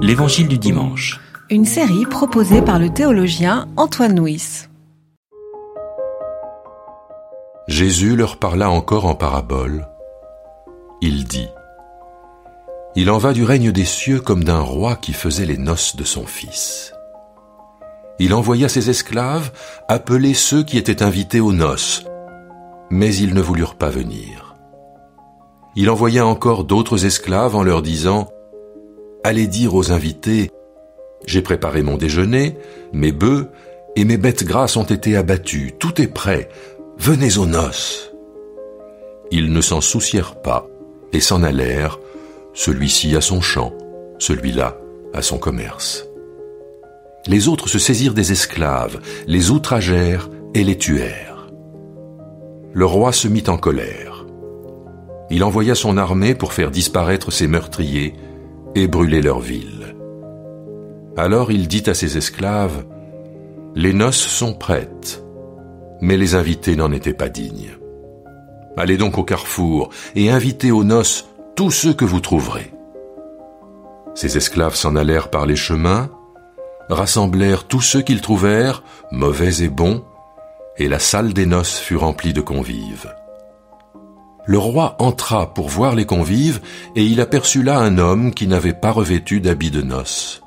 L'Évangile du dimanche. Une série proposée par le théologien Antoine Nuis. Jésus leur parla encore en parabole. Il dit Il en va du règne des cieux comme d'un roi qui faisait les noces de son fils. Il envoya ses esclaves appeler ceux qui étaient invités aux noces, mais ils ne voulurent pas venir. Il envoya encore d'autres esclaves en leur disant Allez dire aux invités J'ai préparé mon déjeuner, mes bœufs et mes bêtes grasses ont été abattus, tout est prêt, venez aux noces. Ils ne s'en soucièrent pas et s'en allèrent, celui-ci à son champ, celui-là à son commerce. Les autres se saisirent des esclaves, les outragèrent et les tuèrent. Le roi se mit en colère. Il envoya son armée pour faire disparaître ses meurtriers et brûler leur ville. Alors il dit à ses esclaves, Les noces sont prêtes, mais les invités n'en étaient pas dignes. Allez donc au carrefour et invitez aux noces tous ceux que vous trouverez. Ces esclaves s'en allèrent par les chemins, rassemblèrent tous ceux qu'ils trouvèrent, mauvais et bons, et la salle des noces fut remplie de convives. Le roi entra pour voir les convives, et il aperçut là un homme qui n'avait pas revêtu d'habit de noces.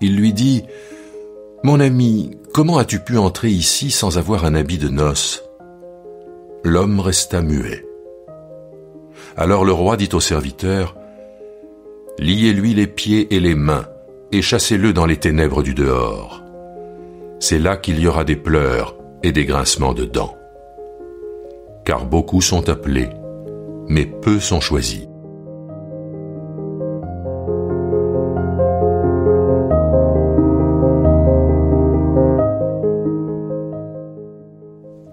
Il lui dit, Mon ami, comment as-tu pu entrer ici sans avoir un habit de noces? L'homme resta muet. Alors le roi dit au serviteur, Liez-lui les pieds et les mains, et chassez-le dans les ténèbres du dehors. C'est là qu'il y aura des pleurs et des grincements de dents. Car beaucoup sont appelés, mais peu sont choisis.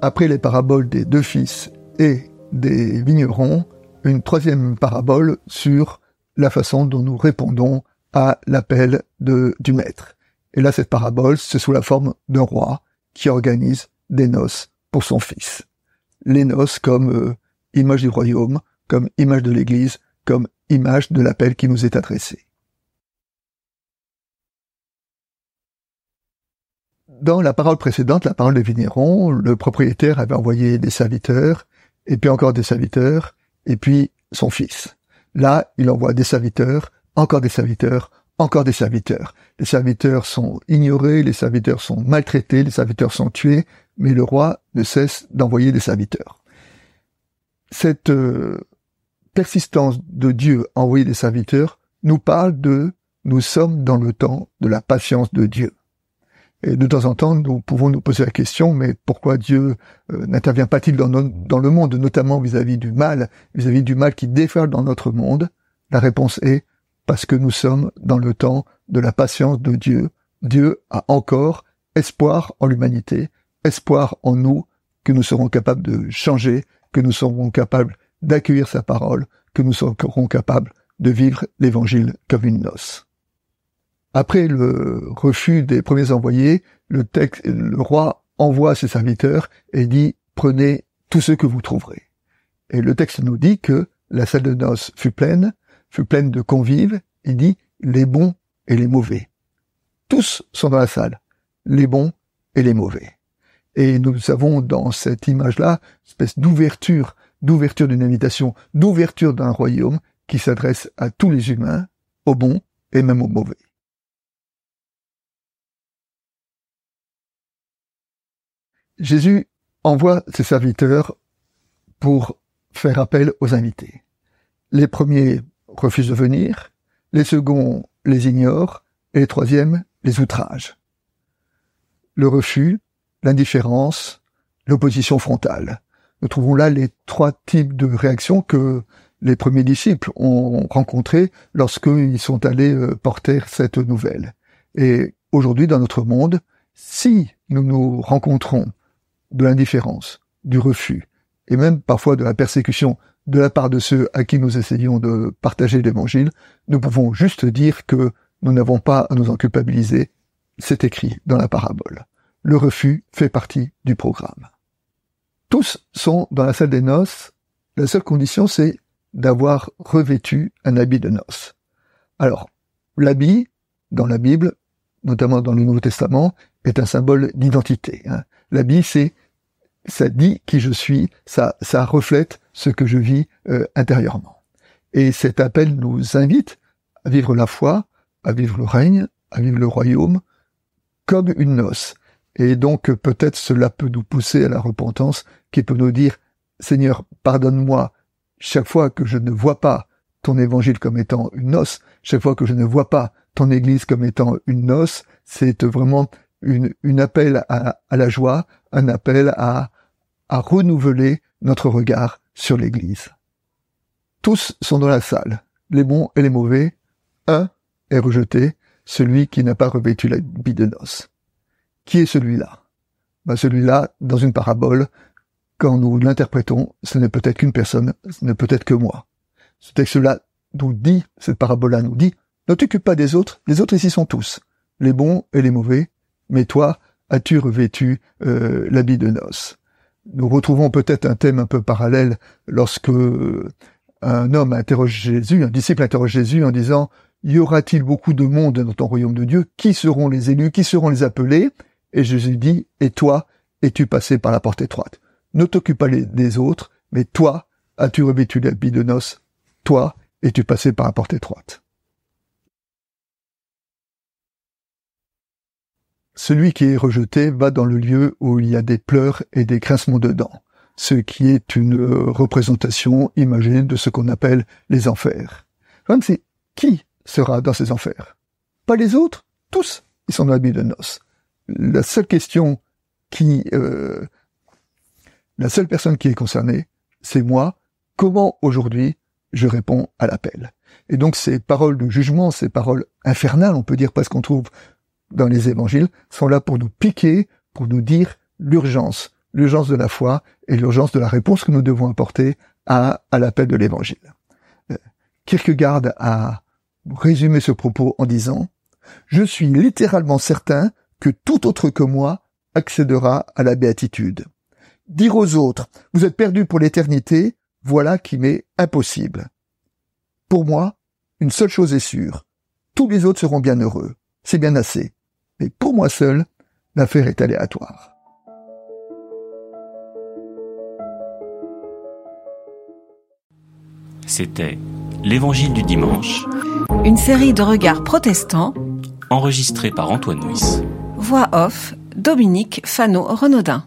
Après les paraboles des deux fils et des vignerons, une troisième parabole sur la façon dont nous répondons à l'appel du maître. Et là, cette parabole, c'est sous la forme d'un roi qui organise des noces pour son fils. Les noces comme euh, image du royaume, comme image de l'Église, comme image de l'appel qui nous est adressé. Dans la parole précédente, la parole de Vigneron, le propriétaire avait envoyé des serviteurs, et puis encore des serviteurs, et puis son fils. Là, il envoie des serviteurs, encore des serviteurs, encore des serviteurs. Les serviteurs sont ignorés, les serviteurs sont maltraités, les serviteurs sont tués, mais le roi ne cesse d'envoyer des serviteurs. Cette euh, persistance de Dieu envoyer des serviteurs nous parle de nous sommes dans le temps de la patience de Dieu. Et de temps en temps, nous pouvons nous poser la question, mais pourquoi Dieu euh, n'intervient pas-il dans, dans, le monde, notamment vis-à-vis du mal, vis-à-vis -vis du mal qui déferle dans notre monde? La réponse est parce que nous sommes dans le temps de la patience de Dieu. Dieu a encore espoir en l'humanité, espoir en nous, que nous serons capables de changer, que nous serons capables d'accueillir sa parole, que nous serons capables de vivre l'évangile comme une noce. Après le refus des premiers envoyés, le, texte, le roi envoie ses serviteurs et dit prenez tout ce que vous trouverez. Et le texte nous dit que la salle de noces fut pleine, fut pleine de convives, il dit les bons et les mauvais. Tous sont dans la salle, les bons et les mauvais. Et nous avons dans cette image-là, espèce d'ouverture, d'ouverture d'une invitation, d'ouverture d'un royaume qui s'adresse à tous les humains, aux bons et même aux mauvais. Jésus envoie ses serviteurs pour faire appel aux invités. Les premiers refusent de venir, les seconds les ignorent, et les troisièmes les outragent. Le refus, l'indifférence, l'opposition frontale. Nous trouvons là les trois types de réactions que les premiers disciples ont rencontrés lorsqu'ils sont allés euh, porter cette nouvelle. Et aujourd'hui, dans notre monde, si nous nous rencontrons de l'indifférence, du refus, et même parfois de la persécution de la part de ceux à qui nous essayons de partager l'évangile, nous pouvons juste dire que nous n'avons pas à nous en culpabiliser. C'est écrit dans la parabole. Le refus fait partie du programme. Tous sont dans la salle des noces. La seule condition, c'est d'avoir revêtu un habit de noces. Alors, l'habit, dans la Bible, notamment dans le Nouveau Testament, est un symbole d'identité. Hein. L'habit, c'est ça dit qui je suis, ça, ça reflète ce que je vis euh, intérieurement. Et cet appel nous invite à vivre la foi, à vivre le règne, à vivre le royaume, comme une noce. Et donc peut-être cela peut nous pousser à la repentance, qui peut nous dire, Seigneur, pardonne-moi chaque fois que je ne vois pas ton évangile comme étant une noce, chaque fois que je ne vois pas ton église comme étant une noce, c'est vraiment une, appel à, la joie, un appel à, à renouveler notre regard sur l'église. Tous sont dans la salle, les bons et les mauvais. Un est rejeté, celui qui n'a pas revêtu l'habit de noces. Qui est celui-là? Ben Celui-là, dans une parabole, quand nous l'interprétons, ce n'est peut-être qu'une personne, ce n'est peut-être que moi. Ce texte-là nous dit, cette parabole-là nous dit, ne t'occupe pas des autres, les autres ici sont tous, les bons et les mauvais, mais toi, as-tu revêtu euh, l'habit de noces? Nous retrouvons peut-être un thème un peu parallèle lorsque un homme interroge Jésus, un disciple interroge Jésus en disant y aura-t-il beaucoup de monde dans ton royaume de Dieu? Qui seront les élus? Qui seront les appelés? Et Jésus dit, et toi, es-tu passé par la porte étroite? Ne t'occupe pas des autres, mais toi, as-tu revêtu l'habit de noces? Toi, es-tu passé par la porte étroite? Celui qui est rejeté va dans le lieu où il y a des pleurs et des grincements de dents, ce qui est une euh, représentation imagée de ce qu'on appelle les enfers. C'est qui sera dans ces enfers. Pas les autres, tous, ils sont dans l'habit de noces. La seule question qui, euh, la seule personne qui est concernée, c'est moi. Comment aujourd'hui je réponds à l'appel? Et donc ces paroles de jugement, ces paroles infernales, on peut dire parce qu'on trouve dans les évangiles, sont là pour nous piquer, pour nous dire l'urgence, l'urgence de la foi et l'urgence de la réponse que nous devons apporter à, l'appel de l'évangile. Euh, Kierkegaard a résumer ce propos en disant Je suis littéralement certain que tout autre que moi accédera à la béatitude. Dire aux autres Vous êtes perdus pour l'éternité, voilà qui m'est impossible. Pour moi, une seule chose est sûre. Tous les autres seront bien heureux. C'est bien assez. Mais pour moi seul, l'affaire est aléatoire. C'était L'Évangile du dimanche. Une série de regards protestants. Enregistré par Antoine Nuis. Voix off, Dominique Fano-Renaudin.